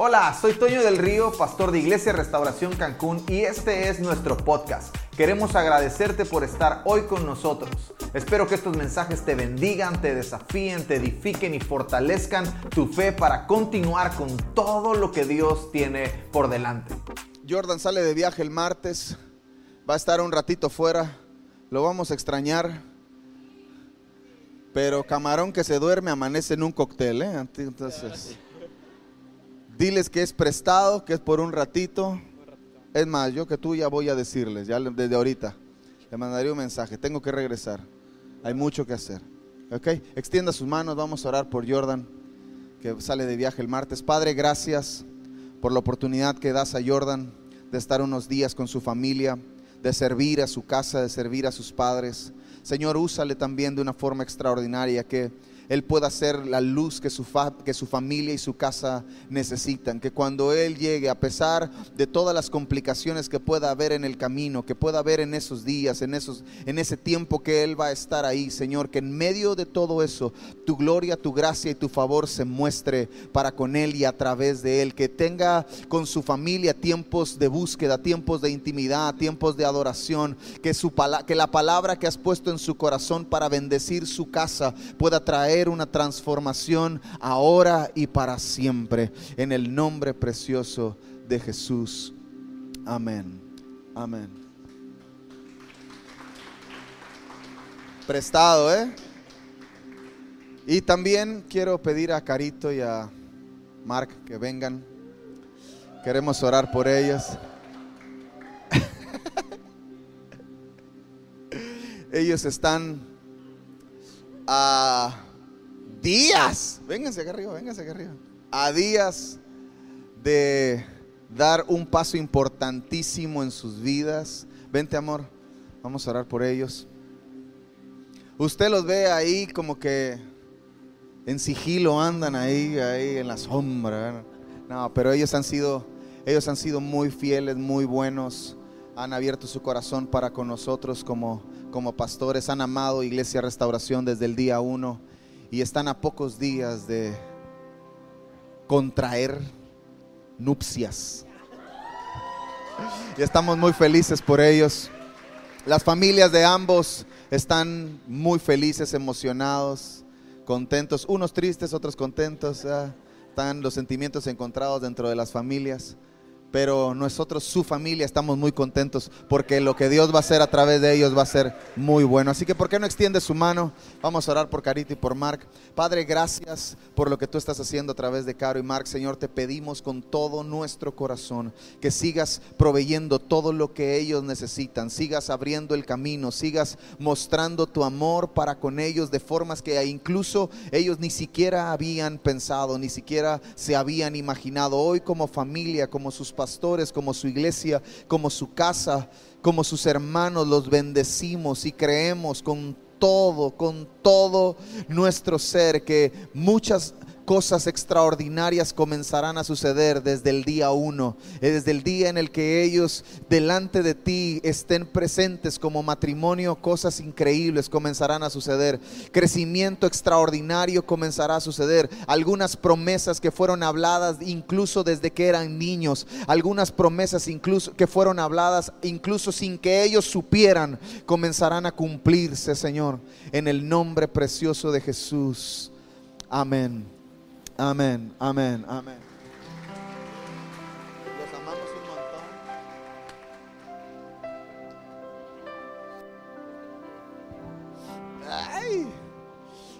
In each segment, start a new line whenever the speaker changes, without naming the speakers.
Hola, soy Toño del Río, pastor de Iglesia Restauración Cancún y este es nuestro podcast. Queremos agradecerte por estar hoy con nosotros. Espero que estos mensajes te bendigan, te desafíen, te edifiquen y fortalezcan tu fe para continuar con todo lo que Dios tiene por delante.
Jordan sale de viaje el martes, va a estar un ratito fuera, lo vamos a extrañar. Pero camarón que se duerme amanece en un cóctel, ¿eh? Entonces, diles que es prestado, que es por un ratito. Es más, yo que tú ya voy a decirles, ya desde ahorita. Le mandaré un mensaje, tengo que regresar. Hay mucho que hacer. ¿Ok? Extienda sus manos, vamos a orar por Jordan, que sale de viaje el martes. Padre, gracias por la oportunidad que das a Jordan de estar unos días con su familia, de servir a su casa, de servir a sus padres. Señor, úsale también de una forma extraordinaria que él pueda ser la luz que su, que su familia y su casa necesitan. Que cuando Él llegue, a pesar de todas las complicaciones que pueda haber en el camino, que pueda haber en esos días, en, esos, en ese tiempo que Él va a estar ahí, Señor, que en medio de todo eso, tu gloria, tu gracia y tu favor se muestre para con Él y a través de Él. Que tenga con su familia tiempos de búsqueda, tiempos de intimidad, tiempos de adoración. Que, su, que la palabra que has puesto en su corazón para bendecir su casa pueda traer una transformación ahora y para siempre. En el nombre precioso de Jesús. Amén. Amén. Prestado, ¿eh? Y también quiero pedir a Carito y a Mark que vengan. Queremos orar por ellos. ellos están a días, vénganse acá arriba, vénganse acá arriba, a días de dar un paso importantísimo en sus vidas. Vente, amor, vamos a orar por ellos. Usted los ve ahí como que en sigilo andan ahí, ahí en la sombra. No, pero ellos han sido, ellos han sido muy fieles, muy buenos. Han abierto su corazón para con nosotros como, como pastores. Han amado Iglesia Restauración desde el día uno y están a pocos días de contraer nupcias. Y estamos muy felices por ellos. Las familias de ambos están muy felices, emocionados, contentos, unos tristes, otros contentos. Están los sentimientos encontrados dentro de las familias pero nosotros, su familia, estamos muy contentos porque lo que Dios va a hacer a través de ellos va a ser muy bueno. Así que, ¿por qué no extiende su mano? Vamos a orar por Carito y por Mark. Padre, gracias por lo que tú estás haciendo a través de Caro y Mark. Señor, te pedimos con todo nuestro corazón que sigas proveyendo todo lo que ellos necesitan, sigas abriendo el camino, sigas mostrando tu amor para con ellos de formas que incluso ellos ni siquiera habían pensado, ni siquiera se habían imaginado. Hoy como familia, como sus pastores, como su iglesia, como su casa, como sus hermanos, los bendecimos y creemos con todo, con todo nuestro ser que muchas cosas extraordinarias comenzarán a suceder desde el día uno, eh, desde el día en el que ellos delante de ti estén presentes como matrimonio, cosas increíbles comenzarán a suceder, crecimiento extraordinario comenzará a suceder, algunas promesas que fueron habladas incluso desde que eran niños, algunas promesas incluso que fueron habladas incluso sin que ellos supieran, comenzarán a cumplirse, Señor, en el nombre precioso de Jesús. Amén. Amén, amén, amén. Los amamos un montón.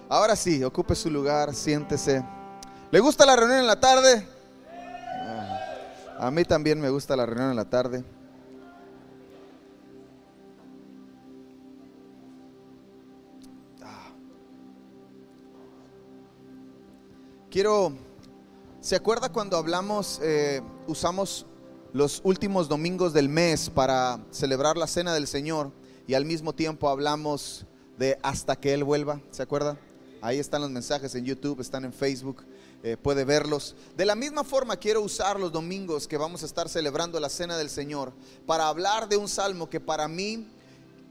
Ahora sí, ocupe su lugar, siéntese. ¿Le gusta la reunión en la tarde? Ah, a mí también me gusta la reunión en la tarde. Quiero, ¿se acuerda cuando hablamos, eh, usamos los últimos domingos del mes para celebrar la cena del Señor y al mismo tiempo hablamos de hasta que Él vuelva? ¿Se acuerda? Ahí están los mensajes en YouTube, están en Facebook, eh, puede verlos. De la misma forma quiero usar los domingos que vamos a estar celebrando la cena del Señor para hablar de un salmo que para mí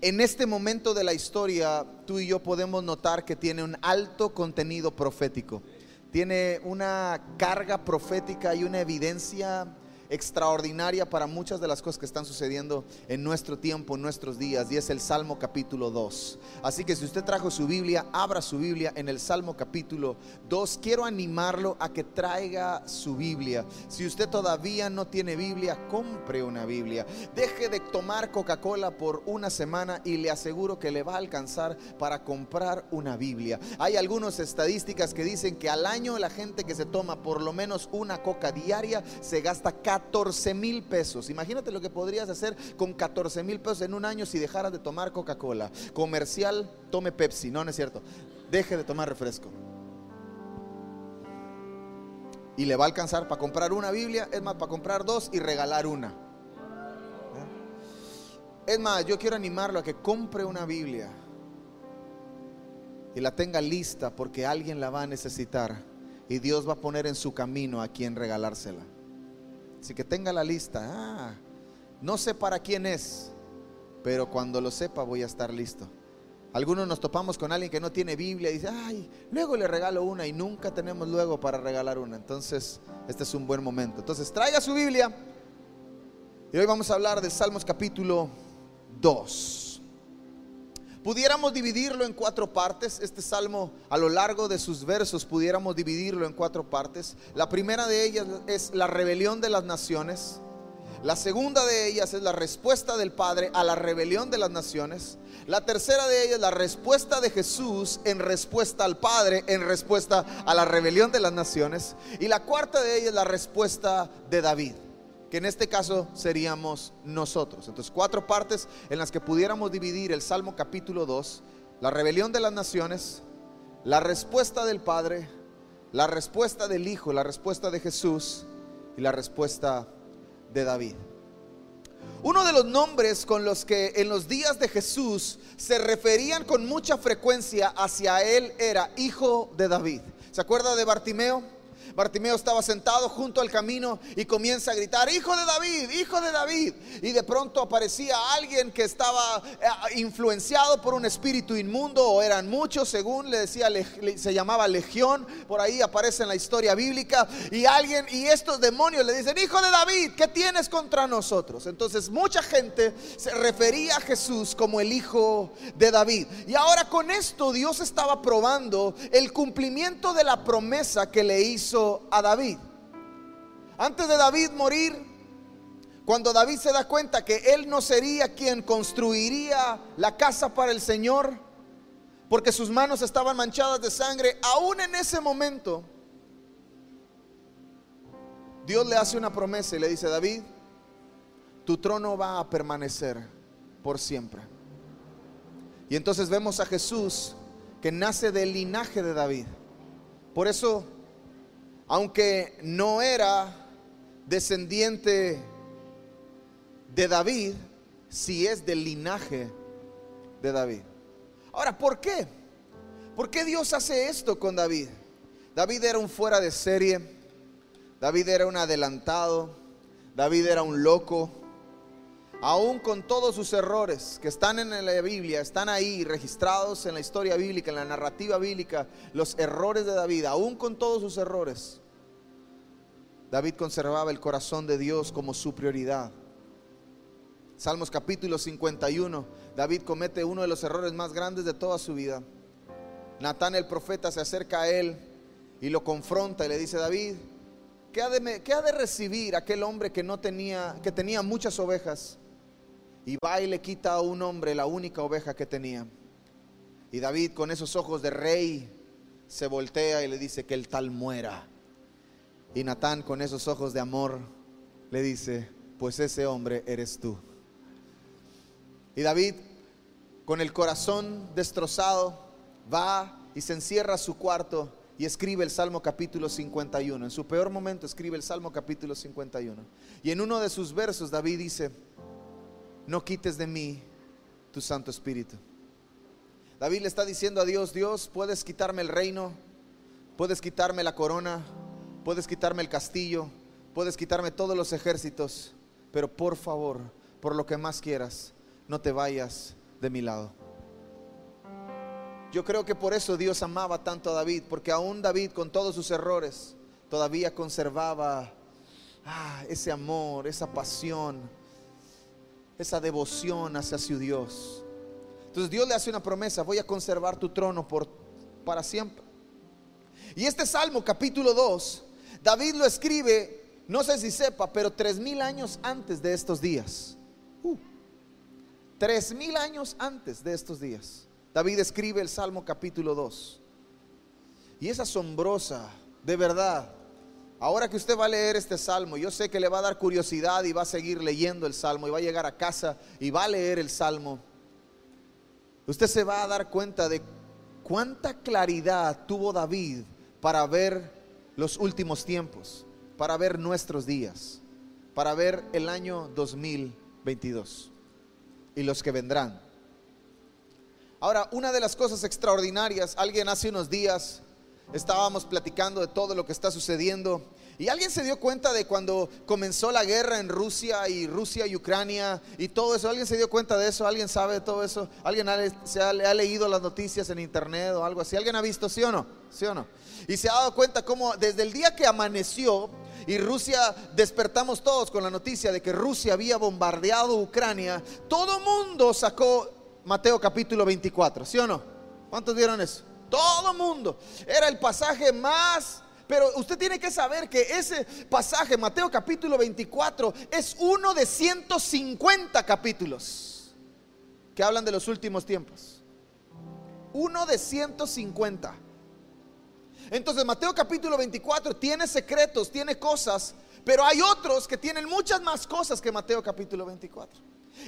en este momento de la historia tú y yo podemos notar que tiene un alto contenido profético tiene una carga profética y una evidencia extraordinaria para muchas de las cosas que están sucediendo en nuestro tiempo, en nuestros días, y es el Salmo capítulo 2. Así que si usted trajo su Biblia, abra su Biblia en el Salmo capítulo 2. Quiero animarlo a que traiga su Biblia. Si usted todavía no tiene Biblia, compre una Biblia. Deje de tomar Coca-Cola por una semana y le aseguro que le va a alcanzar para comprar una Biblia. Hay algunas estadísticas que dicen que al año la gente que se toma por lo menos una coca diaria se gasta 14 mil pesos. Imagínate lo que podrías hacer con 14 mil pesos en un año si dejaras de tomar Coca-Cola. Comercial, tome Pepsi. No, no es cierto. Deje de tomar refresco. Y le va a alcanzar para comprar una Biblia, es más, para comprar dos y regalar una. ¿Eh? Es más, yo quiero animarlo a que compre una Biblia y la tenga lista porque alguien la va a necesitar y Dios va a poner en su camino a quien regalársela. Así que tenga la lista. Ah, no sé para quién es, pero cuando lo sepa voy a estar listo. Algunos nos topamos con alguien que no tiene Biblia y dice, ay, luego le regalo una y nunca tenemos luego para regalar una. Entonces, este es un buen momento. Entonces, traiga su Biblia. Y hoy vamos a hablar de Salmos capítulo 2. Pudiéramos dividirlo en cuatro partes. Este salmo, a lo largo de sus versos, pudiéramos dividirlo en cuatro partes. La primera de ellas es la rebelión de las naciones. La segunda de ellas es la respuesta del Padre a la rebelión de las naciones. La tercera de ellas es la respuesta de Jesús en respuesta al Padre, en respuesta a la rebelión de las naciones. Y la cuarta de ellas es la respuesta de David, que en este caso seríamos nosotros. Entonces, cuatro partes en las que pudiéramos dividir el Salmo capítulo 2, la rebelión de las naciones, la respuesta del Padre, la respuesta del Hijo, la respuesta de Jesús y la respuesta de David. Uno de los nombres con los que en los días de Jesús se referían con mucha frecuencia hacia él era Hijo de David. ¿Se acuerda de Bartimeo? Bartimeo estaba sentado junto al camino y comienza a gritar, hijo de David, hijo de David. Y de pronto aparecía alguien que estaba eh, influenciado por un espíritu inmundo, o eran muchos, según le decía, se llamaba legión, por ahí aparece en la historia bíblica. Y alguien, y estos demonios le dicen, hijo de David, ¿qué tienes contra nosotros? Entonces mucha gente se refería a Jesús como el hijo de David. Y ahora con esto Dios estaba probando el cumplimiento de la promesa que le hizo a David. Antes de David morir, cuando David se da cuenta que él no sería quien construiría la casa para el Señor, porque sus manos estaban manchadas de sangre, aún en ese momento, Dios le hace una promesa y le dice, David, tu trono va a permanecer por siempre. Y entonces vemos a Jesús que nace del linaje de David. Por eso aunque no era descendiente de David, si es del linaje de David. Ahora, ¿por qué? ¿Por qué Dios hace esto con David? David era un fuera de serie, David era un adelantado, David era un loco, aún con todos sus errores que están en la Biblia, están ahí registrados en la historia bíblica, en la narrativa bíblica, los errores de David, aún con todos sus errores, David conservaba el corazón de Dios como su prioridad. Salmos capítulo 51, David comete uno de los errores más grandes de toda su vida. Natán el profeta se acerca a él y lo confronta y le dice, David, ¿qué ha de, qué ha de recibir aquel hombre que no tenía, que tenía muchas ovejas? Y va y le quita a un hombre la única oveja que tenía. Y David con esos ojos de rey se voltea y le dice que el tal muera. Y Natán con esos ojos de amor le dice, pues ese hombre eres tú. Y David, con el corazón destrozado, va y se encierra a su cuarto y escribe el Salmo capítulo 51. En su peor momento escribe el Salmo capítulo 51. Y en uno de sus versos David dice, no quites de mí tu Santo Espíritu. David le está diciendo a Dios, Dios, puedes quitarme el reino, puedes quitarme la corona, puedes quitarme el castillo, puedes quitarme todos los ejércitos, pero por favor, por lo que más quieras, no te vayas de mi lado. Yo creo que por eso Dios amaba tanto a David, porque aún David con todos sus errores todavía conservaba ah, ese amor, esa pasión, esa devoción hacia su Dios. Entonces Dios le hace una promesa, voy a conservar tu trono para siempre. Y este Salmo capítulo 2, David lo escribe, no sé si sepa, pero tres mil años antes de estos días. Uh, tres mil años antes de estos días. David escribe el Salmo capítulo 2. Y es asombrosa, de verdad. Ahora que usted va a leer este salmo, yo sé que le va a dar curiosidad y va a seguir leyendo el salmo y va a llegar a casa y va a leer el salmo. Usted se va a dar cuenta de cuánta claridad tuvo David para ver los últimos tiempos, para ver nuestros días, para ver el año 2022 y los que vendrán. Ahora, una de las cosas extraordinarias, alguien hace unos días estábamos platicando de todo lo que está sucediendo y alguien se dio cuenta de cuando comenzó la guerra en Rusia y Rusia y Ucrania y todo eso. ¿Alguien se dio cuenta de eso? ¿Alguien sabe de todo eso? ¿Alguien se ha, ha leído las noticias en internet o algo así? ¿Alguien ha visto, sí o no? ¿Sí o no? Y se ha dado cuenta cómo desde el día que amaneció y Rusia despertamos todos con la noticia de que Rusia había bombardeado Ucrania, todo mundo sacó Mateo capítulo 24, ¿sí o no? ¿Cuántos vieron eso? Todo mundo. Era el pasaje más... Pero usted tiene que saber que ese pasaje, Mateo capítulo 24, es uno de 150 capítulos que hablan de los últimos tiempos. Uno de 150. Entonces Mateo capítulo 24 tiene secretos, tiene cosas, pero hay otros que tienen muchas más cosas que Mateo capítulo 24.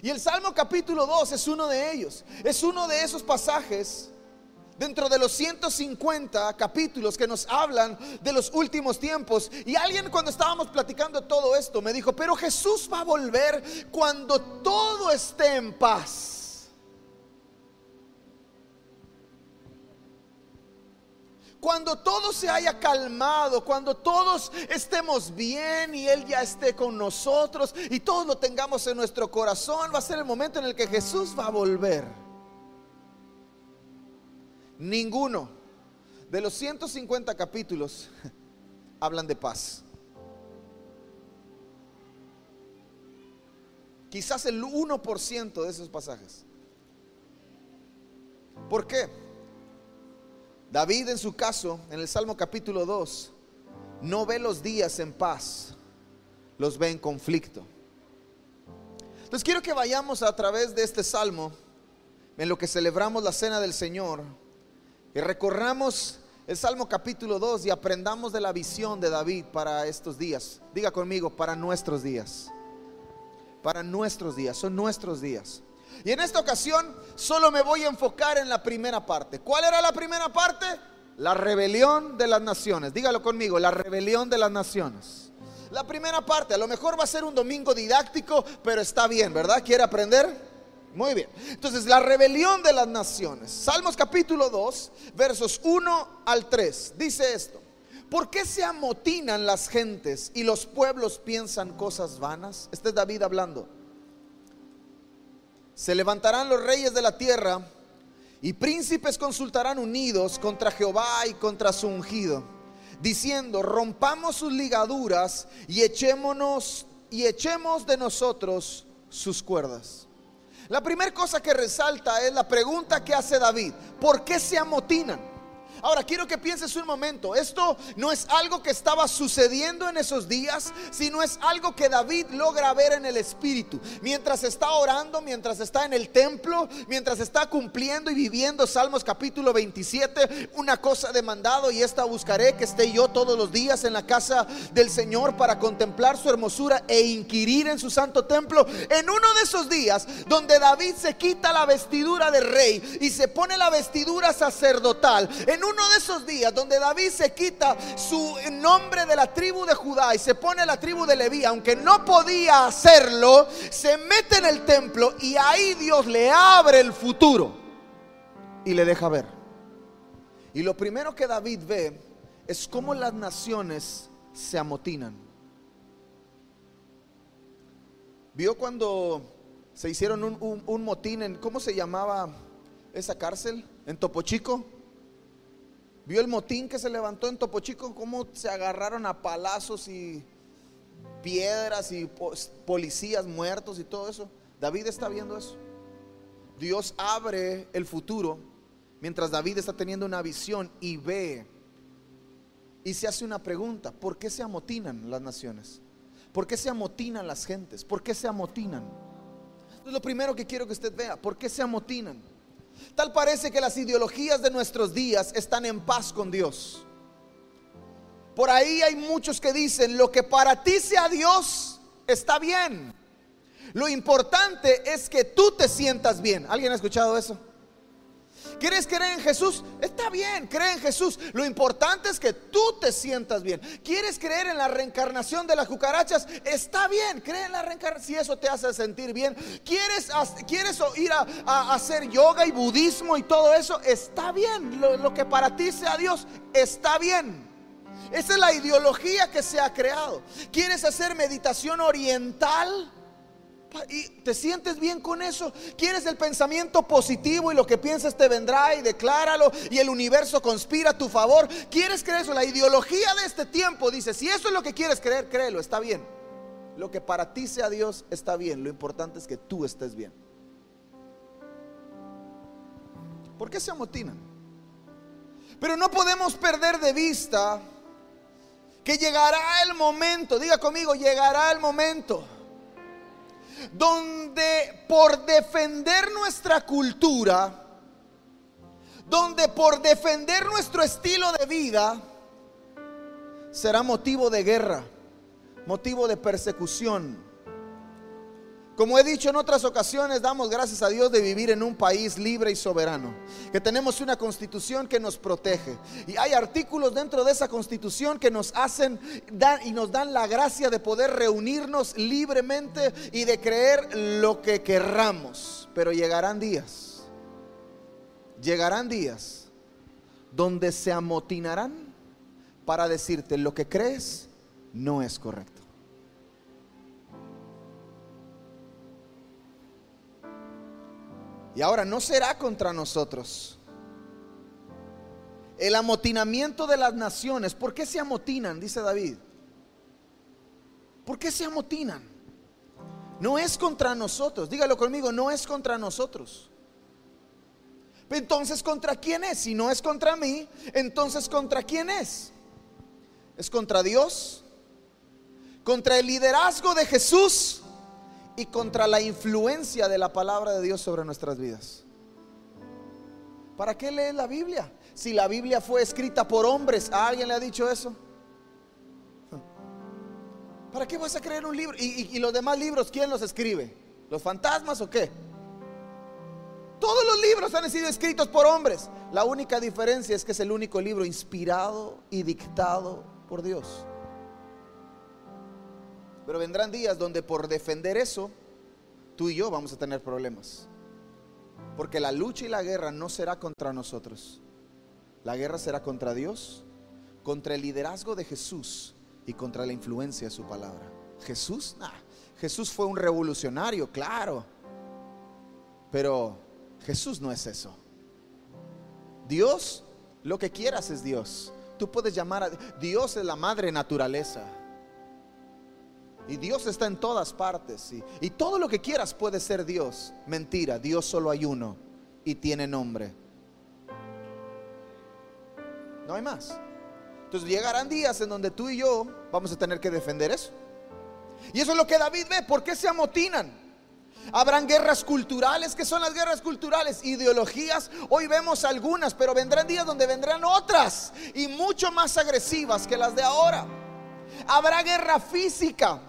Y el Salmo capítulo 2 es uno de ellos. Es uno de esos pasajes dentro de los 150 capítulos que nos hablan de los últimos tiempos. Y alguien cuando estábamos platicando todo esto me dijo, pero Jesús va a volver cuando todo esté en paz. Cuando todo se haya calmado, cuando todos estemos bien y Él ya esté con nosotros y todos lo tengamos en nuestro corazón, va a ser el momento en el que Jesús va a volver. Ninguno de los 150 capítulos hablan de paz. Quizás el 1% de esos pasajes. ¿Por qué? David en su caso, en el Salmo capítulo 2, no ve los días en paz, los ve en conflicto. Entonces quiero que vayamos a través de este Salmo, en lo que celebramos la cena del Señor, y recorramos el Salmo capítulo 2 y aprendamos de la visión de David para estos días. Diga conmigo, para nuestros días. Para nuestros días, son nuestros días. Y en esta ocasión solo me voy a enfocar en la primera parte. ¿Cuál era la primera parte? La rebelión de las naciones. Dígalo conmigo, la rebelión de las naciones. La primera parte, a lo mejor va a ser un domingo didáctico, pero está bien, ¿verdad? ¿Quiere aprender? Muy bien. Entonces, la rebelión de las naciones. Salmos capítulo 2, versos 1 al 3. Dice esto. ¿Por qué se amotinan las gentes y los pueblos piensan cosas vanas? Este es David hablando. Se levantarán los reyes de la tierra y príncipes consultarán unidos contra Jehová y contra su ungido, diciendo, rompamos sus ligaduras y echémonos y echemos de nosotros sus cuerdas. La primera cosa que resalta es la pregunta que hace David, ¿por qué se amotinan? Ahora quiero que pienses un momento, esto no es algo que estaba sucediendo en esos días, sino es algo que David logra ver en el Espíritu. Mientras está orando, mientras está en el templo, mientras está cumpliendo y viviendo Salmos capítulo 27, una cosa demandado y esta buscaré que esté yo todos los días en la casa del Señor para contemplar su hermosura e inquirir en su santo templo. En uno de esos días donde David se quita la vestidura de rey y se pone la vestidura sacerdotal, en uno de esos días donde David se quita su nombre de la tribu de Judá y se pone la tribu de Leví, aunque no podía hacerlo, se mete en el templo y ahí Dios le abre el futuro y le deja ver. Y lo primero que David ve es cómo las naciones se amotinan. Vio cuando se hicieron un, motín en, ¿cómo se llamaba? esa cárcel en Topo Chico? ¿Vio el motín que se levantó en Topo Chico? ¿Cómo se agarraron a palazos y piedras y policías muertos y todo eso? David está viendo eso. Dios abre el futuro mientras David está teniendo una visión y ve y se hace una pregunta, ¿por qué se amotinan las naciones? ¿Por qué se amotinan las gentes? ¿Por qué se amotinan? Es lo primero que quiero que usted vea, ¿por qué se amotinan? Tal parece que las ideologías de nuestros días están en paz con Dios. Por ahí hay muchos que dicen, lo que para ti sea Dios está bien. Lo importante es que tú te sientas bien. ¿Alguien ha escuchado eso? ¿Quieres creer en Jesús? Está bien, cree en Jesús. Lo importante es que tú te sientas bien. ¿Quieres creer en la reencarnación de las cucarachas? Está bien, cree en la reencarnación si eso te hace sentir bien. ¿Quieres, quieres ir a, hacer yoga y budismo y todo eso? Está bien. lo que para ti sea Dios, está bien. Esa es la ideología que se ha creado. ¿Quieres hacer meditación oriental? ¿Y te sientes bien con eso? ¿Quieres el pensamiento positivo y lo que piensas te vendrá y decláralo y el universo conspira a tu favor? ¿Quieres creer eso? La ideología de este tiempo dice, si eso es lo que quieres creer, créelo, está bien. Lo que para ti sea Dios está bien. Lo importante es que tú estés bien. ¿Por qué se amotinan? Pero no podemos perder de vista que llegará el momento, diga conmigo, llegará el momento donde por defender nuestra cultura, donde por defender nuestro estilo de vida, será motivo de guerra, motivo de persecución, como he dicho en otras ocasiones, damos gracias a Dios de vivir en un país libre y soberano, que tenemos una constitución que nos protege. Y hay artículos dentro de esa constitución que nos hacen y nos dan la gracia de poder reunirnos libremente y de creer lo que querramos. Pero llegarán días, llegarán días donde se amotinarán para decirte lo que crees no es correcto. Y ahora no será contra nosotros. El amotinamiento de las naciones. ¿Por qué se amotinan? Dice David. ¿Por qué se amotinan? No es contra nosotros. Dígalo conmigo, no es contra nosotros. Entonces, ¿contra quién es? Si no es contra mí, entonces ¿contra quién es? ¿Es contra Dios? ¿Contra el liderazgo de Jesús? Y contra la influencia de la palabra de Dios sobre nuestras vidas. ¿Para qué lees la Biblia? Si la Biblia fue escrita por hombres, ¿a alguien le ha dicho eso? ¿Para qué vas a creer un libro? ¿Y, los demás libros quién los escribe? ¿Los fantasmas o qué? Todos los libros han sido escritos por hombres. La única diferencia es que es el único libro inspirado y dictado por Dios. Pero vendrán días donde por defender eso, tú y yo vamos a tener problemas. Porque la lucha y la guerra no será contra nosotros. La guerra será contra Dios, contra el liderazgo de Jesús y contra la influencia de su palabra. Jesús, Jesús fue un revolucionario, claro. Pero Jesús no es eso. Dios, lo que quieras es Dios. Tú puedes llamar a Dios es la madre naturaleza. Y Dios está en todas partes. Y todo lo que quieras puede ser Dios. Mentira, Dios solo hay uno y tiene nombre. No hay más. Entonces llegarán días en donde tú y yo vamos a tener que defender eso. Y eso es lo que David ve. ¿Por qué se amotinan? Habrán guerras culturales. ¿Qué son las guerras culturales? Ideologías. Hoy vemos algunas, pero vendrán días donde vendrán otras y mucho más agresivas que las de ahora. Habrá guerra física.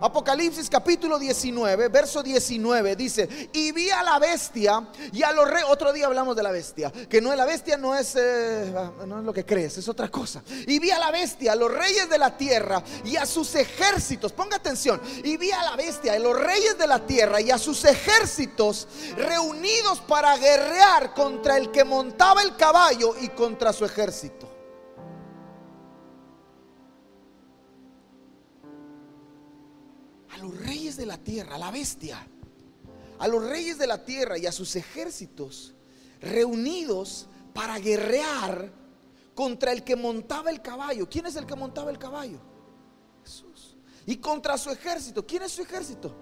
Apocalipsis capítulo 19, verso 19 dice, y vi a la bestia y a los reyes, otro día hablamos de la bestia, que no es la bestia, no es, eh, no es lo que crees, es otra cosa. Y vi a la bestia, a los reyes de la tierra y a sus ejércitos, ponga atención, y vi a la bestia, a los reyes de la tierra y a sus ejércitos reunidos para guerrear contra el que montaba el caballo y contra su ejército. Los reyes de la tierra, a la bestia, a los reyes de la tierra y a sus ejércitos reunidos para guerrear contra el que montaba el caballo. ¿Quién es el que montaba el caballo? Jesús. Y contra su ejército. ¿Quién es su ejército?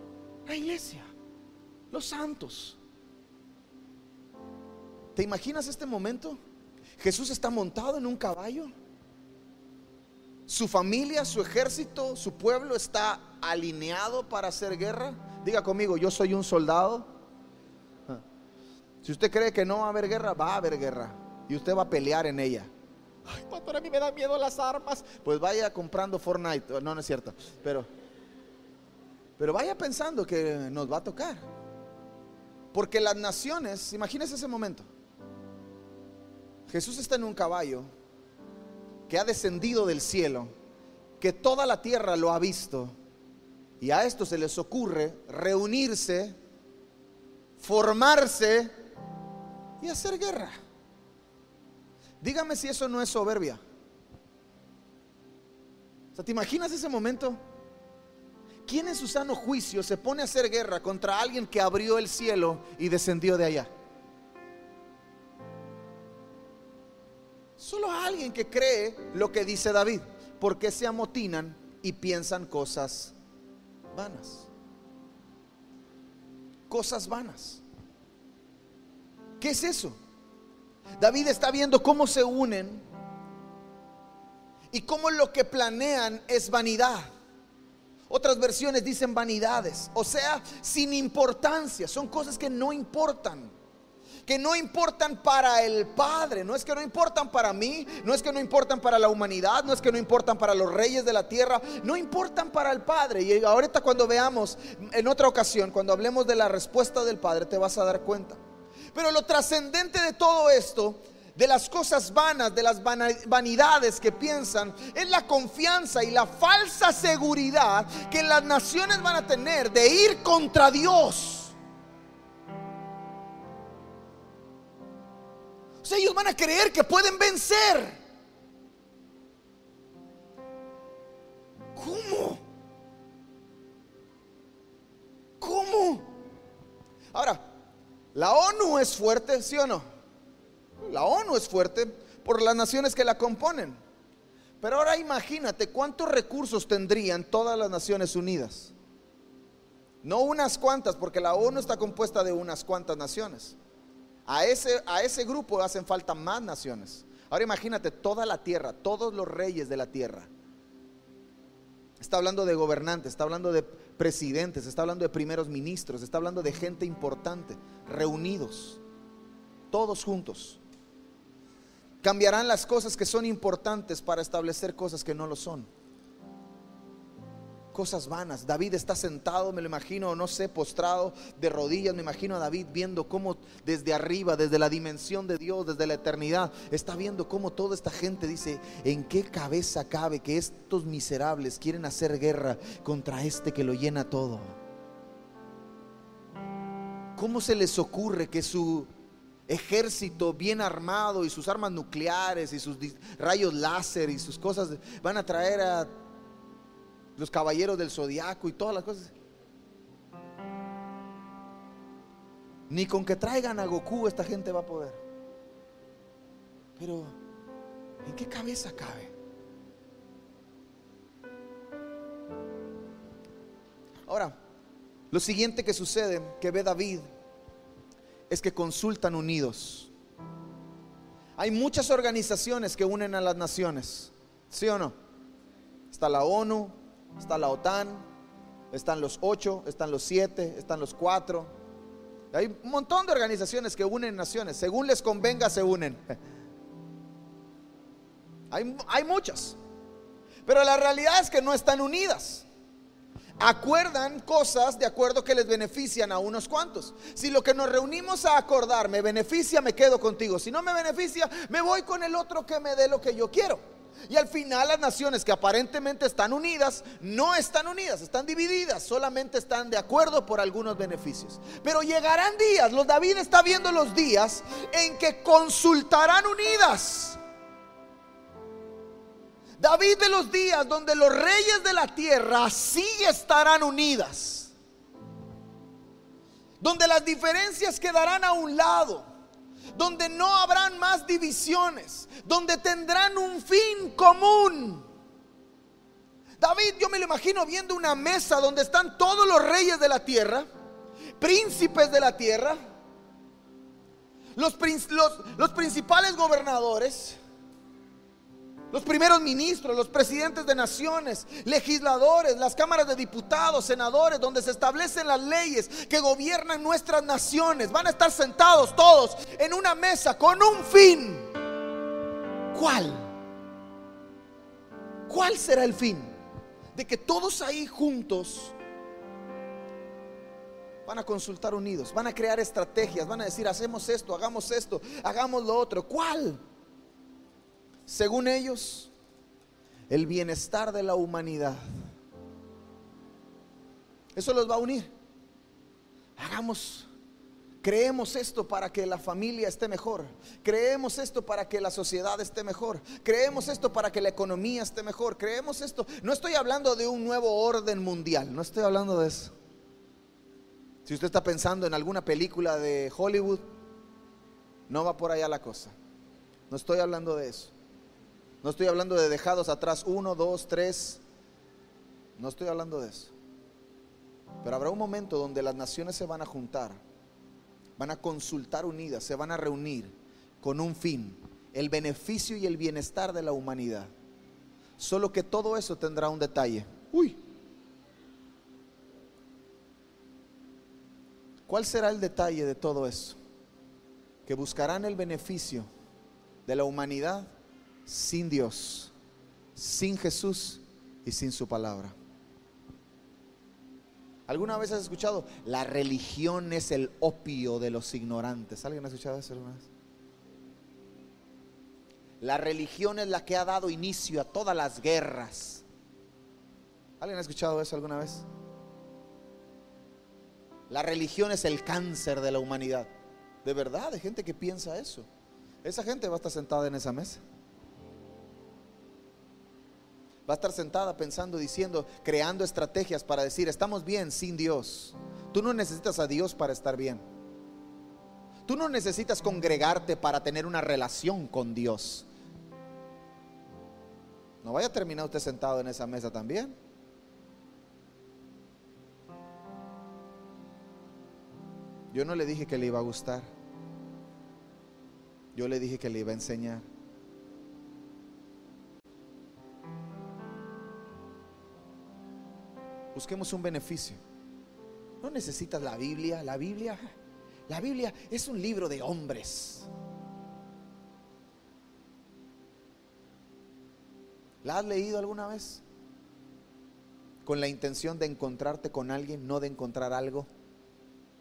La iglesia, los santos. ¿Te imaginas este momento? Jesús está montado en un caballo. Su familia, su ejército, su pueblo está alineado para hacer guerra. Diga conmigo, yo soy un soldado. Si usted cree que no va a haber guerra, va a haber guerra. Y usted va a pelear en ella. Ay, pastor, a mí me da miedo las armas. Pues vaya comprando Fortnite. No, no es cierto. Pero, pero vaya pensando que nos va a tocar. Porque las naciones, imagínese ese momento. Jesús está en un caballo que ha descendido del cielo, que toda la tierra lo ha visto. Y a esto se les ocurre reunirse, formarse y hacer guerra. Dígame si eso no es soberbia. O sea, ¿te imaginas ese momento? ¿Quién en su sano juicio se pone a hacer guerra contra alguien que abrió el cielo y descendió de allá? Solo alguien que cree lo que dice David, porque se amotinan y piensan cosas vanas. Cosas vanas. ¿Qué es eso? David está viendo cómo se unen y cómo lo que planean es vanidad. Otras versiones dicen vanidades, o sea, sin importancia, son cosas que no importan que no importan para el Padre, no es que no importan para mí, no es que no importan para la humanidad, no es que no importan para los reyes de la tierra, no importan para el Padre. Y ahorita cuando veamos, en otra ocasión, cuando hablemos de la respuesta del Padre, te vas a dar cuenta. Pero lo trascendente de todo esto, de las cosas vanas, de las vanidades que piensan, es la confianza y la falsa seguridad que las naciones van a tener de ir contra Dios. O ellos van a creer que pueden vencer. ¿Cómo? ¿Cómo? Ahora, la ONU es fuerte, ¿sí o no? La ONU es fuerte por las naciones que la componen. Pero ahora imagínate cuántos recursos tendrían todas las Naciones Unidas. No unas cuantas, porque la ONU está compuesta de unas cuantas naciones. A ese, a ese grupo hacen falta más naciones. Ahora imagínate toda la tierra, todos los reyes de la tierra. Está hablando de gobernantes, está hablando de presidentes, está hablando de primeros ministros, está hablando de gente importante, reunidos, todos juntos. Cambiarán las cosas que son importantes para establecer cosas que no lo son cosas vanas. David está sentado, me lo imagino, no sé, postrado de rodillas, me imagino a David viendo cómo desde arriba, desde la dimensión de Dios, desde la eternidad, está viendo cómo toda esta gente dice, ¿en qué cabeza cabe que estos miserables quieren hacer guerra contra este que lo llena todo? ¿Cómo se les ocurre que su ejército bien armado y sus armas nucleares y sus rayos láser y sus cosas van a traer a los caballeros del zodiaco y todas las cosas. Ni con que traigan a Goku esta gente va a poder. Pero, ¿en qué cabeza cabe? Ahora, lo siguiente que sucede, que ve David, es que consultan unidos. Hay muchas organizaciones que unen a las naciones, ¿sí o no? Está la ONU, está la OTAN, están los ocho, están los siete, están los cuatro. Hay un montón de organizaciones que unen naciones, según les convenga se unen. Hay, hay muchas, pero la realidad es que no están unidas. Acuerdan cosas de acuerdo que les benefician a unos cuantos. Si lo que nos reunimos a acordar me beneficia, me quedo contigo. Si no me beneficia, me voy con el otro que me dé lo que yo quiero. Y al final las naciones que aparentemente están unidas, no están unidas, están divididas, solamente están de acuerdo por algunos beneficios. Pero llegarán días, los David está viendo los días en que consultarán unidas. David de los días donde los reyes de la tierra sí estarán unidas. Donde las diferencias quedarán a un lado donde no habrán más divisiones, donde tendrán un fin común. David, yo me lo imagino viendo una mesa donde están todos los reyes de la tierra, príncipes de la tierra, los, principales gobernadores, los primeros ministros, los presidentes de naciones, legisladores, las cámaras de diputados, senadores, donde se establecen las leyes que gobiernan nuestras naciones, van a estar sentados todos en una mesa con un fin. ¿Cuál? ¿Cuál será el fin? De que todos ahí juntos van a consultar unidos, van a crear estrategias, van a decir, hacemos esto, hagamos esto, hagamos lo otro. ¿Cuál? Según ellos, el bienestar de la humanidad. Eso los va a unir. Hagamos, creemos esto para que la familia esté mejor. Creemos esto para que la sociedad esté mejor. Creemos esto para que la economía esté mejor. Creemos esto. No estoy hablando de un nuevo orden mundial. No estoy hablando de eso. Si usted está pensando en alguna película de Hollywood, no va por allá la cosa. No estoy hablando de eso. No estoy hablando de dejados atrás, uno, dos, tres. No estoy hablando de eso. Pero habrá un momento donde las naciones se van a juntar, van a consultar unidas, se van a reunir con un fin, el beneficio y el bienestar de la humanidad. Solo que todo eso tendrá un detalle. Uy. ¿Cuál será el detalle de todo eso? Que buscarán el beneficio de la humanidad sin Dios, sin Jesús y sin su palabra. ¿Alguna vez has escuchado? La religión es el opio de los ignorantes. ¿Alguien ha escuchado eso alguna vez? La religión es la que ha dado inicio a todas las guerras. ¿Alguien ha escuchado eso alguna vez? La religión es el cáncer de la humanidad. De verdad, hay gente que piensa eso. Esa gente va a estar sentada en esa mesa. Va a estar sentada pensando, diciendo, creando estrategias para decir, estamos bien sin Dios. Tú no necesitas a Dios para estar bien. Tú no necesitas congregarte para tener una relación con Dios. No vaya a terminar usted sentado en esa mesa también. Yo no le dije que le iba a gustar. Yo le dije que le iba a enseñar. Busquemos un beneficio. No necesitas la Biblia. La Biblia, la Biblia es un libro de hombres. ¿La has leído alguna vez? Con la intención de encontrarte con alguien, no de encontrar algo.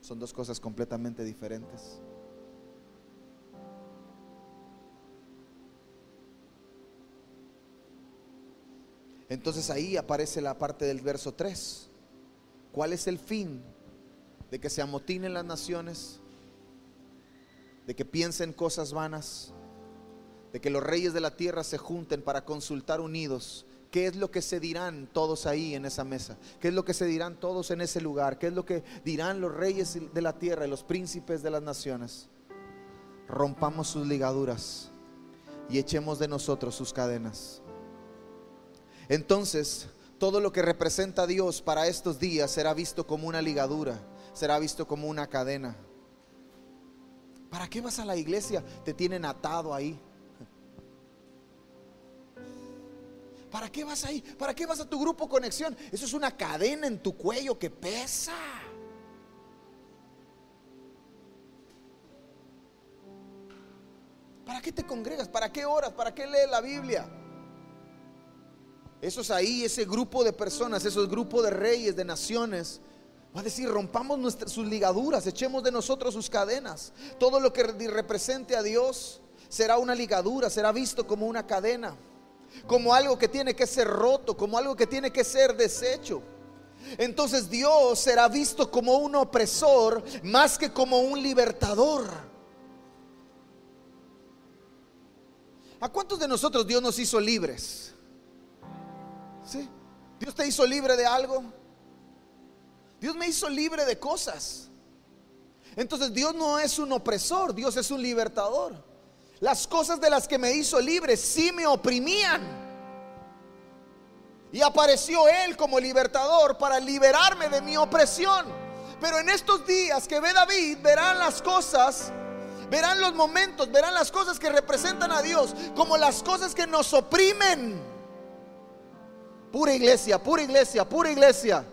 Son dos cosas completamente diferentes. Entonces ahí aparece la parte del verso 3. ¿Cuál es el fin de que se amotinen las naciones? De que piensen cosas vanas? De que los reyes de la tierra se junten para consultar unidos. ¿Qué es lo que se dirán todos ahí en esa mesa? ¿Qué es lo que se dirán todos en ese lugar? ¿Qué es lo que dirán los reyes de la tierra y los príncipes de las naciones? Rompamos sus ligaduras y echemos de nosotros sus cadenas. Entonces, todo lo que representa a Dios para estos días será visto como una ligadura, será visto como una cadena. ¿Para qué vas a la iglesia? Te tienen atado ahí. ¿Para qué vas ahí? ¿Para qué vas a tu grupo conexión? Eso es una cadena en tu cuello que pesa. ¿Para qué te congregas? ¿Para qué oras? ¿Para qué lees la Biblia? Esos ahí, ese grupo de personas, esos grupos de reyes, de naciones, va a decir, rompamos sus ligaduras, echemos de nosotros sus cadenas. Todo lo que represente a Dios será una ligadura, será visto como una cadena, como algo que tiene que ser roto, como algo que tiene que ser deshecho. Entonces Dios será visto como un opresor más que como un libertador. ¿A cuántos de nosotros Dios nos hizo libres? Dios te hizo libre de algo. Dios me hizo libre de cosas. Entonces Dios no es un opresor, Dios es un libertador. Las cosas de las que me hizo libre sí me oprimían. Y apareció Él como libertador para liberarme de mi opresión. Pero en estos días que ve David, verán las cosas, verán los momentos, verán las cosas que representan a Dios como las cosas que nos oprimen. Pura iglesia, pura iglesia, pura iglesia.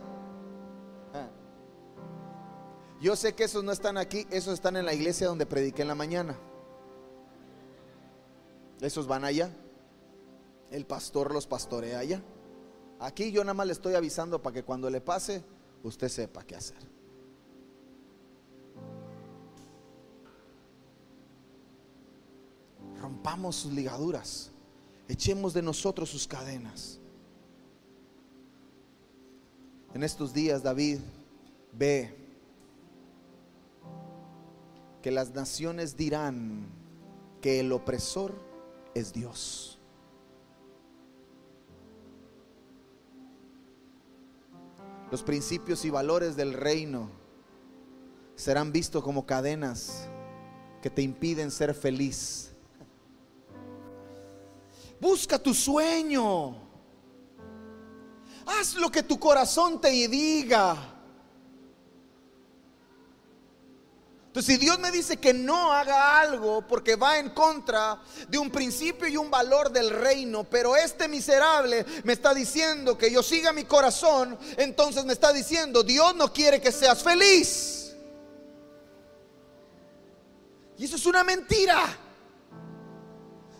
Yo sé que esos no están aquí, esos están en la iglesia donde prediqué en la mañana. Esos van allá. El pastor los pastorea allá. Aquí yo nada más le estoy avisando para que cuando le pase, usted sepa qué hacer. Rompamos sus ligaduras. Echemos de nosotros sus cadenas. En estos días David ve que las naciones dirán que el opresor es Dios. Los principios y valores del reino serán vistos como cadenas que te impiden ser feliz. Busca tu sueño. Haz lo que tu corazón te diga. Entonces, si Dios me dice que no haga algo porque va en contra de un principio y un valor del reino, pero este miserable me está diciendo que yo siga mi corazón, entonces me está diciendo, Dios no quiere que seas feliz. Y eso es una mentira.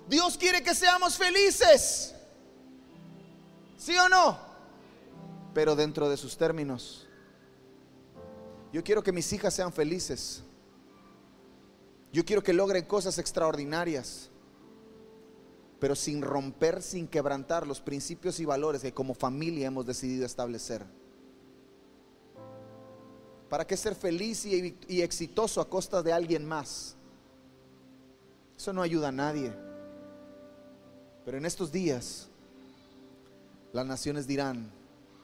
Dios quiere que seamos felices. ¿Sí o no? Pero dentro de sus términos. Yo quiero que mis hijas sean felices. Yo quiero que logren cosas extraordinarias, pero sin romper, sin quebrantar los principios y valores que como familia hemos decidido establecer. ¿Para qué ser feliz y, exitoso a costa de alguien más? Eso no ayuda a nadie. Pero en estos días, las naciones dirán,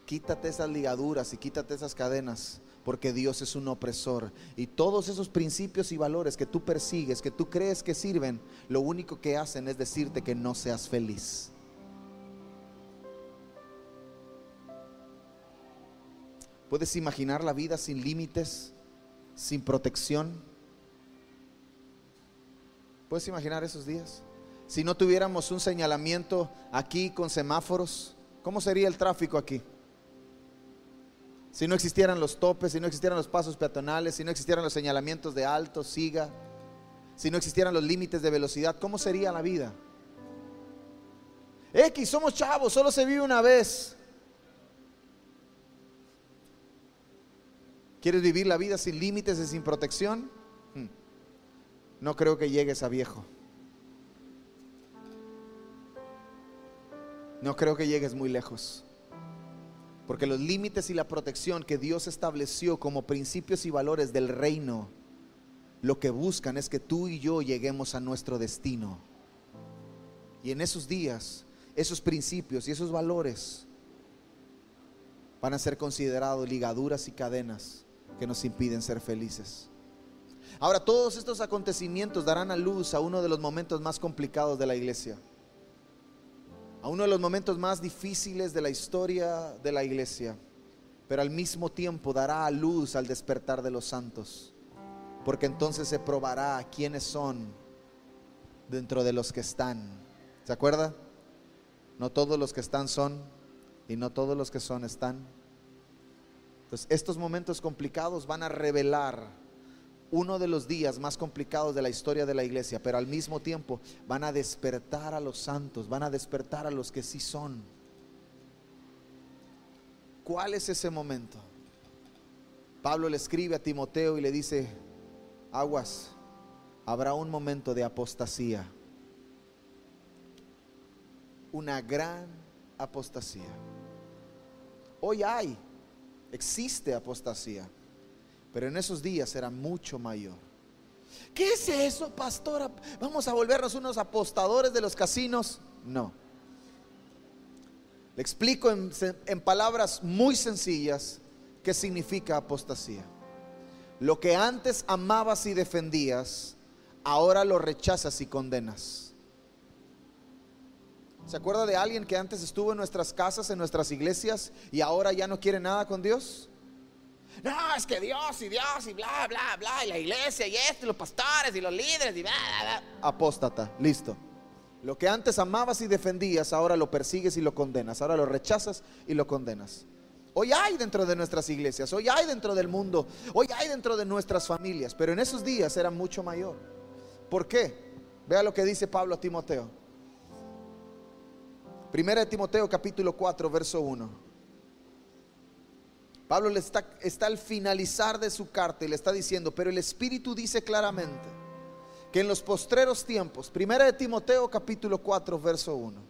quítate esas ligaduras y quítate esas cadenas porque Dios es un opresor. Y todos esos principios y valores que tú persigues, que tú crees que sirven, lo único que hacen es decirte que no seas feliz. ¿Puedes imaginar la vida sin límites, sin protección? ¿Puedes imaginar esos días? Si no tuviéramos un señalamiento aquí con semáforos, ¿cómo sería el tráfico aquí? Si no existieran los topes, si no existieran los pasos peatonales, si no existieran los señalamientos de alto, siga, si no existieran los límites de velocidad, ¿cómo sería la vida? X, somos chavos, solo se vive una vez. ¿Quieres vivir la vida sin límites y sin protección? Hmm. No creo que llegues a viejo. No creo que llegues muy lejos. Porque los límites y la protección que Dios estableció como principios y valores del reino, lo que buscan es que tú y yo lleguemos a nuestro destino. Y en esos días, esos principios y esos valores van a ser considerados ligaduras y cadenas que nos impiden ser felices. Ahora, todos estos acontecimientos darán a luz a uno de los momentos más complicados de la iglesia a uno de los momentos más difíciles de la historia de la iglesia, pero al mismo tiempo dará a luz al despertar de los santos, porque entonces se probará quiénes son dentro de los que están. ¿Se acuerda? No todos los que están son y no todos los que son están. Entonces, estos momentos complicados van a revelar uno de los días más complicados de la historia de la iglesia, pero al mismo tiempo van a despertar a los santos, van a despertar a los que sí son. ¿Cuál es ese momento? Pablo le escribe a Timoteo y le dice, aguas, habrá un momento de apostasía, una gran apostasía. Hoy hay, existe apostasía. Pero en esos días era mucho mayor. ¿Qué es eso, pastora? ¿Vamos a volvernos unos apostadores de los casinos? No. Le explico en, en palabras muy sencillas qué significa apostasía. Lo que antes amabas y defendías, ahora lo rechazas y condenas. ¿Se acuerda de alguien que antes estuvo en nuestras casas, en nuestras iglesias y ahora ya no quiere nada con Dios? No, es que Dios y Dios y bla, bla, bla, y la iglesia y esto, y los pastores y los líderes y bla, bla, bla. Apóstata, listo. Lo que antes amabas y defendías, ahora lo persigues y lo condenas, ahora lo rechazas y lo condenas. Hoy hay dentro de nuestras iglesias, hoy hay dentro del mundo, hoy hay dentro de nuestras familias, pero en esos días era mucho mayor. ¿Por qué? Vea lo que dice Pablo a Timoteo. Primera de Timoteo capítulo 4, verso 1. Pablo le está, al finalizar de su carta y le está diciendo, pero el Espíritu dice claramente que en los postreros tiempos, primera de Timoteo capítulo 4, verso 1,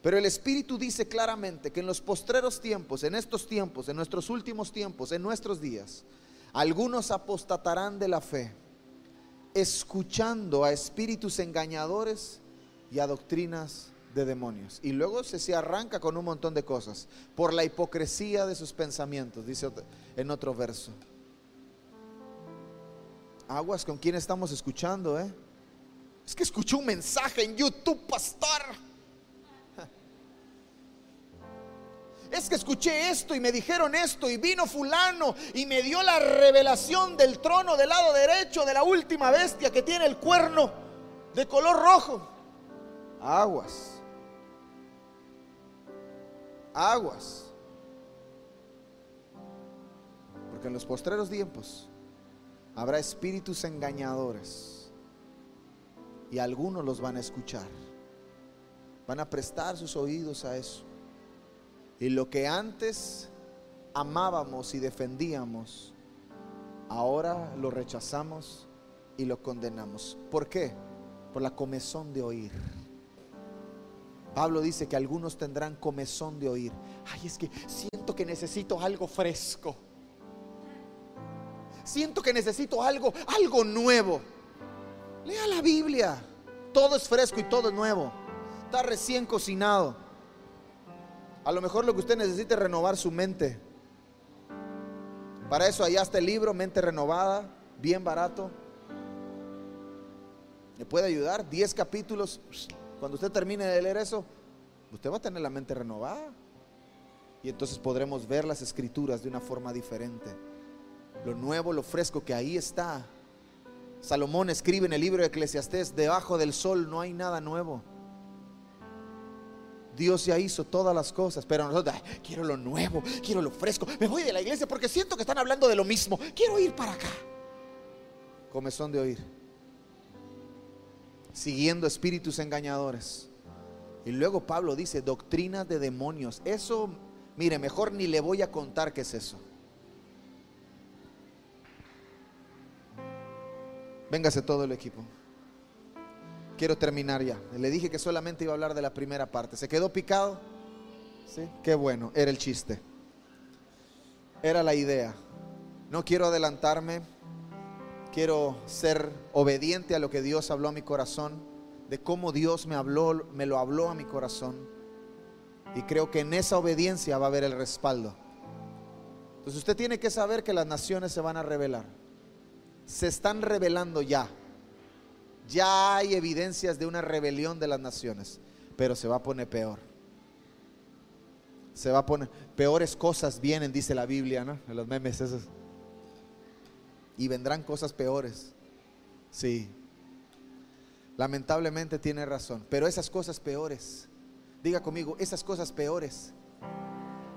pero el Espíritu dice claramente que en los postreros tiempos, en estos tiempos, en nuestros últimos tiempos, en nuestros días, algunos apostatarán de la fe, escuchando a espíritus engañadores y a doctrinas de demonios. Y luego se, se arranca con un montón de cosas por la hipocresía de sus pensamientos, dice en otro verso. Aguas con quién estamos escuchando, ¿eh? Es que escuché un mensaje en YouTube, pastor. Es que escuché esto y me dijeron esto y vino fulano y me dio la revelación del trono del lado derecho de la última bestia que tiene el cuerno de color rojo. Aguas aguas. Porque en los postreros tiempos habrá espíritus engañadores y algunos los van a escuchar. Van a prestar sus oídos a eso. Y lo que antes amábamos y defendíamos, ahora lo rechazamos y lo condenamos. ¿Por qué? Por la comezón de oír. Pablo dice que algunos tendrán comezón de oír. Ay, es que siento que necesito algo fresco. Siento que necesito algo, algo nuevo. Lea la Biblia. Todo es fresco y todo es nuevo. Está recién cocinado. A lo mejor lo que usted necesita es renovar su mente. Para eso allá está el libro, Mente Renovada, bien barato. ¿Le puede ayudar? 10 capítulos cuando usted termine de leer eso, usted va a tener la mente renovada. Y entonces podremos ver las escrituras de una forma diferente. Lo nuevo, lo fresco que ahí está. Salomón escribe en el libro de Eclesiastés, debajo del sol no hay nada nuevo. Dios ya hizo todas las cosas, pero nosotros, quiero lo nuevo, quiero lo fresco. Me voy de la iglesia porque siento que están hablando de lo mismo. Quiero ir para acá. Comezón de oír siguiendo espíritus engañadores. Y luego Pablo dice, doctrina de demonios. Eso, mire, mejor ni le voy a contar qué es eso. Véngase todo el equipo. Quiero terminar ya. Le dije que solamente iba a hablar de la primera parte. ¿Se quedó picado? Sí. Qué bueno, era el chiste. Era la idea. No quiero adelantarme quiero ser obediente a lo que Dios habló a mi corazón, de cómo Dios me habló, me lo habló a mi corazón. Y creo que en esa obediencia va a haber el respaldo. Entonces usted tiene que saber que las naciones se van a revelar. Se están revelando ya. Ya hay evidencias de una rebelión de las naciones, pero se va a poner peor. Se va a poner peores cosas vienen, dice la Biblia, ¿no? En los memes esos y vendrán cosas peores. Sí. Lamentablemente tiene razón. Pero esas cosas peores, diga conmigo, esas cosas peores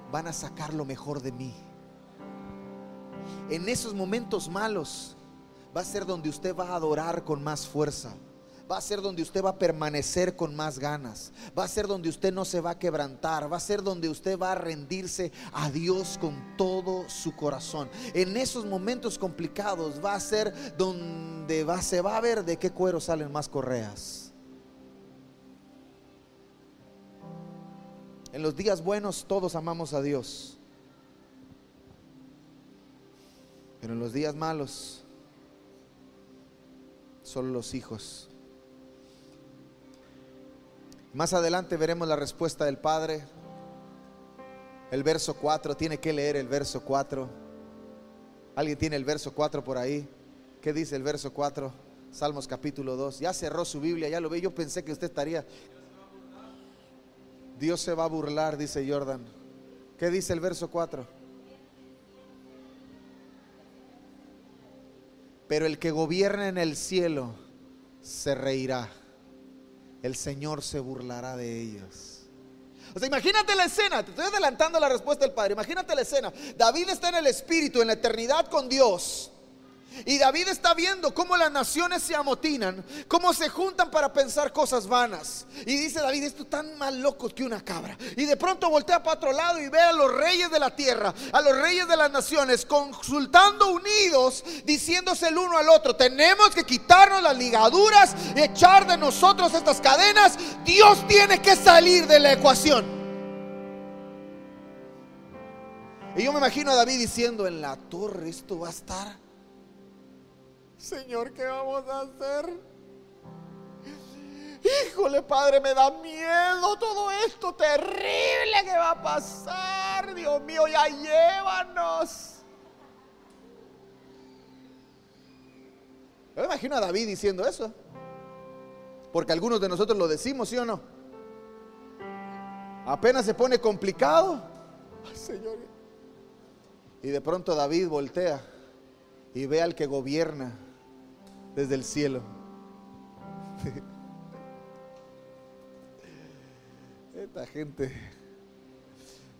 van a sacar lo mejor de mí. En esos momentos malos va a ser donde usted va a adorar con más fuerza va a ser donde usted va a permanecer con más ganas, va a ser donde usted no se va a quebrantar, va a ser donde usted va a rendirse a Dios con todo su corazón. En esos momentos complicados va a ser donde va, se va a ver de qué cuero salen más correas. En los días buenos todos amamos a Dios. Pero en los días malos, solo los hijos más adelante veremos la respuesta del Padre. El verso 4, tiene que leer el verso 4. ¿Alguien tiene el verso 4 por ahí? ¿Qué dice el verso 4? Salmos capítulo 2. Ya cerró su Biblia, ya lo ve. Yo pensé que usted estaría. Dios se va a burlar, dice Jordan. ¿Qué dice el verso 4? Pero el que gobierna en el cielo se reirá. El Señor se burlará de ellos. O sea, imagínate la escena, te estoy adelantando la respuesta del Padre. Imagínate la escena. David está en el Espíritu, en la eternidad con Dios. Y David está viendo cómo las naciones se amotinan, cómo se juntan para pensar cosas vanas. Y dice David, esto tan más loco que una cabra. Y de pronto voltea para otro lado y ve a los reyes de la tierra, a los reyes de las naciones, consultando unidos, diciéndose el uno al otro, tenemos que quitarnos las ligaduras y echar de nosotros estas cadenas. Dios tiene que salir de la ecuación. Y yo me imagino a David diciendo, en la torre esto va a estar Señor, ¿qué vamos a hacer? Híjole, Padre, me da miedo todo esto terrible que va a pasar. Dios mío, ya llévanos. Yo me imagino a David diciendo eso. Porque algunos de nosotros lo decimos, ¿sí o no? Apenas se pone complicado. Señor. Y de pronto David voltea y ve al que gobierna desde el cielo. Esta gente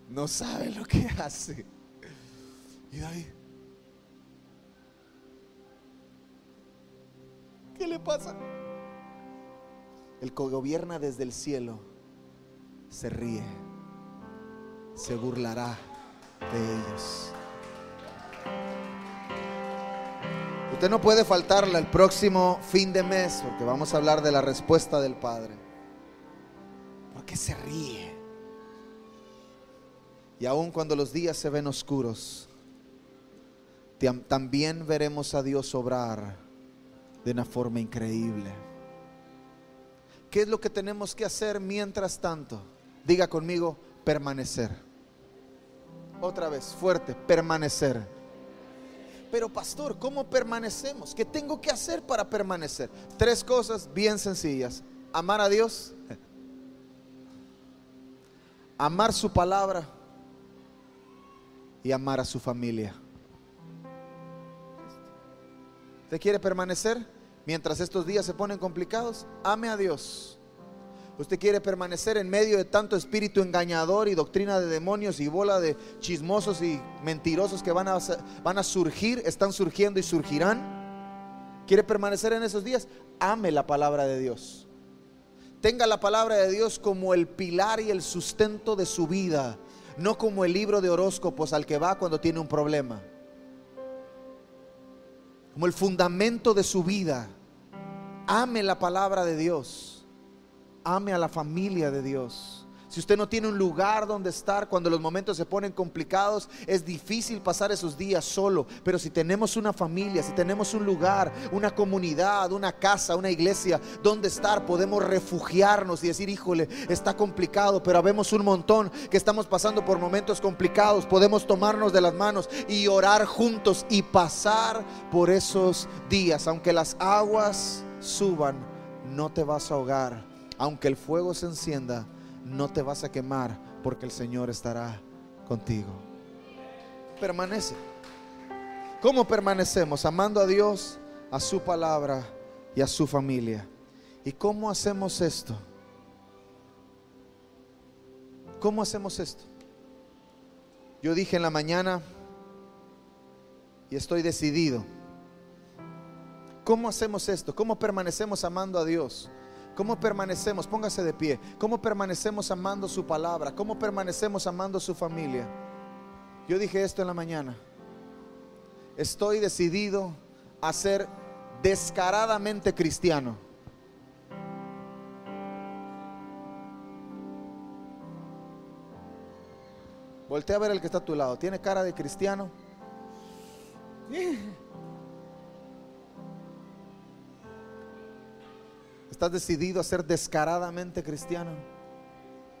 no sabe lo que hace. Y David, ¿qué le pasa? El que gobierna desde el cielo se ríe, se burlará de ellos. Usted no puede faltarle el próximo fin de mes porque vamos a hablar de la respuesta del Padre. Porque se ríe. Y aun cuando los días se ven oscuros, también veremos a Dios obrar de una forma increíble. ¿Qué es lo que tenemos que hacer mientras tanto? Diga conmigo, permanecer. Otra vez, fuerte, permanecer. Pero pastor, ¿cómo permanecemos? ¿Qué tengo que hacer para permanecer? Tres cosas bien sencillas. Amar a Dios, amar su palabra y amar a su familia. ¿Usted quiere permanecer mientras estos días se ponen complicados? Ame a Dios Usted quiere permanecer en medio de tanto espíritu engañador y doctrina de demonios y bola de chismosos y mentirosos que van a, van a surgir, están surgiendo y surgirán. ¿Quiere permanecer en esos días? Ame la palabra de Dios. Tenga la palabra de Dios como el pilar y el sustento de su vida, no como el libro de horóscopos al que va cuando tiene un problema. Como el fundamento de su vida. Ame la palabra de Dios ame a la familia de Dios. Si usted no tiene un lugar donde estar cuando los momentos se ponen complicados, es difícil pasar esos días solo. Pero si tenemos una familia, si tenemos un lugar, una comunidad, una casa, una iglesia donde estar, podemos refugiarnos y decir, híjole, está complicado, pero habemos un montón que estamos pasando por momentos complicados. Podemos tomarnos de las manos y orar juntos y pasar por esos días. Aunque las aguas suban, no te vas a ahogar aunque el fuego se encienda, no te vas a quemar porque el Señor estará contigo. Permanece. ¿Cómo permanecemos? Amando a Dios, a su palabra y a su familia. ¿Y cómo hacemos esto? ¿Cómo hacemos esto? Yo dije en la mañana y estoy decidido. ¿Cómo hacemos esto? ¿Cómo permanecemos amando a Dios? ¿Cómo permanecemos? Póngase de pie. ¿Cómo permanecemos amando su palabra? ¿Cómo permanecemos amando su familia? Yo dije esto en la mañana. Estoy decidido a ser descaradamente cristiano. Voltea a ver el que está a tu lado. ¿Tiene cara de cristiano? ¿Estás decidido a ser descaradamente cristiano?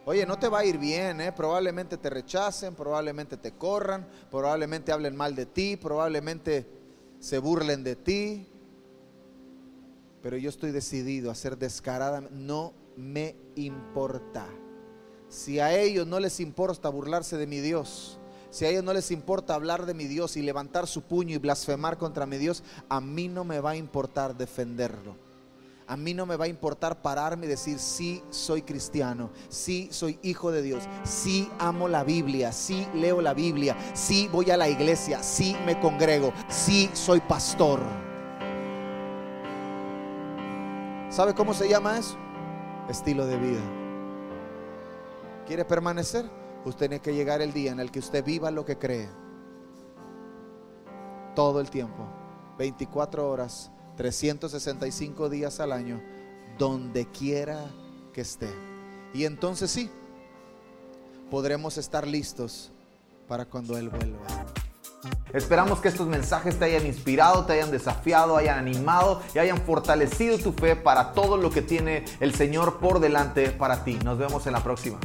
Oye, no te va a ir bien, ¿eh? probablemente te rechacen, probablemente te corran, probablemente hablen mal de ti, probablemente se burlen de ti. Pero yo estoy decidido a ser descarada, no me importa. Si a ellos no les importa burlarse de mi Dios, si a ellos no les importa hablar de mi Dios y levantar su puño y blasfemar contra mi Dios, a mí no me va a importar defenderlo. A mí no me va a importar pararme y decir, sí soy cristiano, sí soy hijo de Dios, sí amo la Biblia, sí leo la Biblia, sí voy a la iglesia, sí me congrego, sí soy pastor. ¿Sabe cómo se llama eso? Estilo de vida. ¿Quiere permanecer? Usted tiene que llegar el día en el que usted viva lo que cree. Todo el tiempo, 24 horas 365 días al año, donde quiera que esté. Y entonces sí, podremos estar listos para cuando Él vuelva.
Esperamos que estos mensajes te hayan inspirado, te hayan desafiado, hayan animado y hayan fortalecido tu fe para todo lo que tiene el Señor por delante para ti. Nos vemos en la próxima.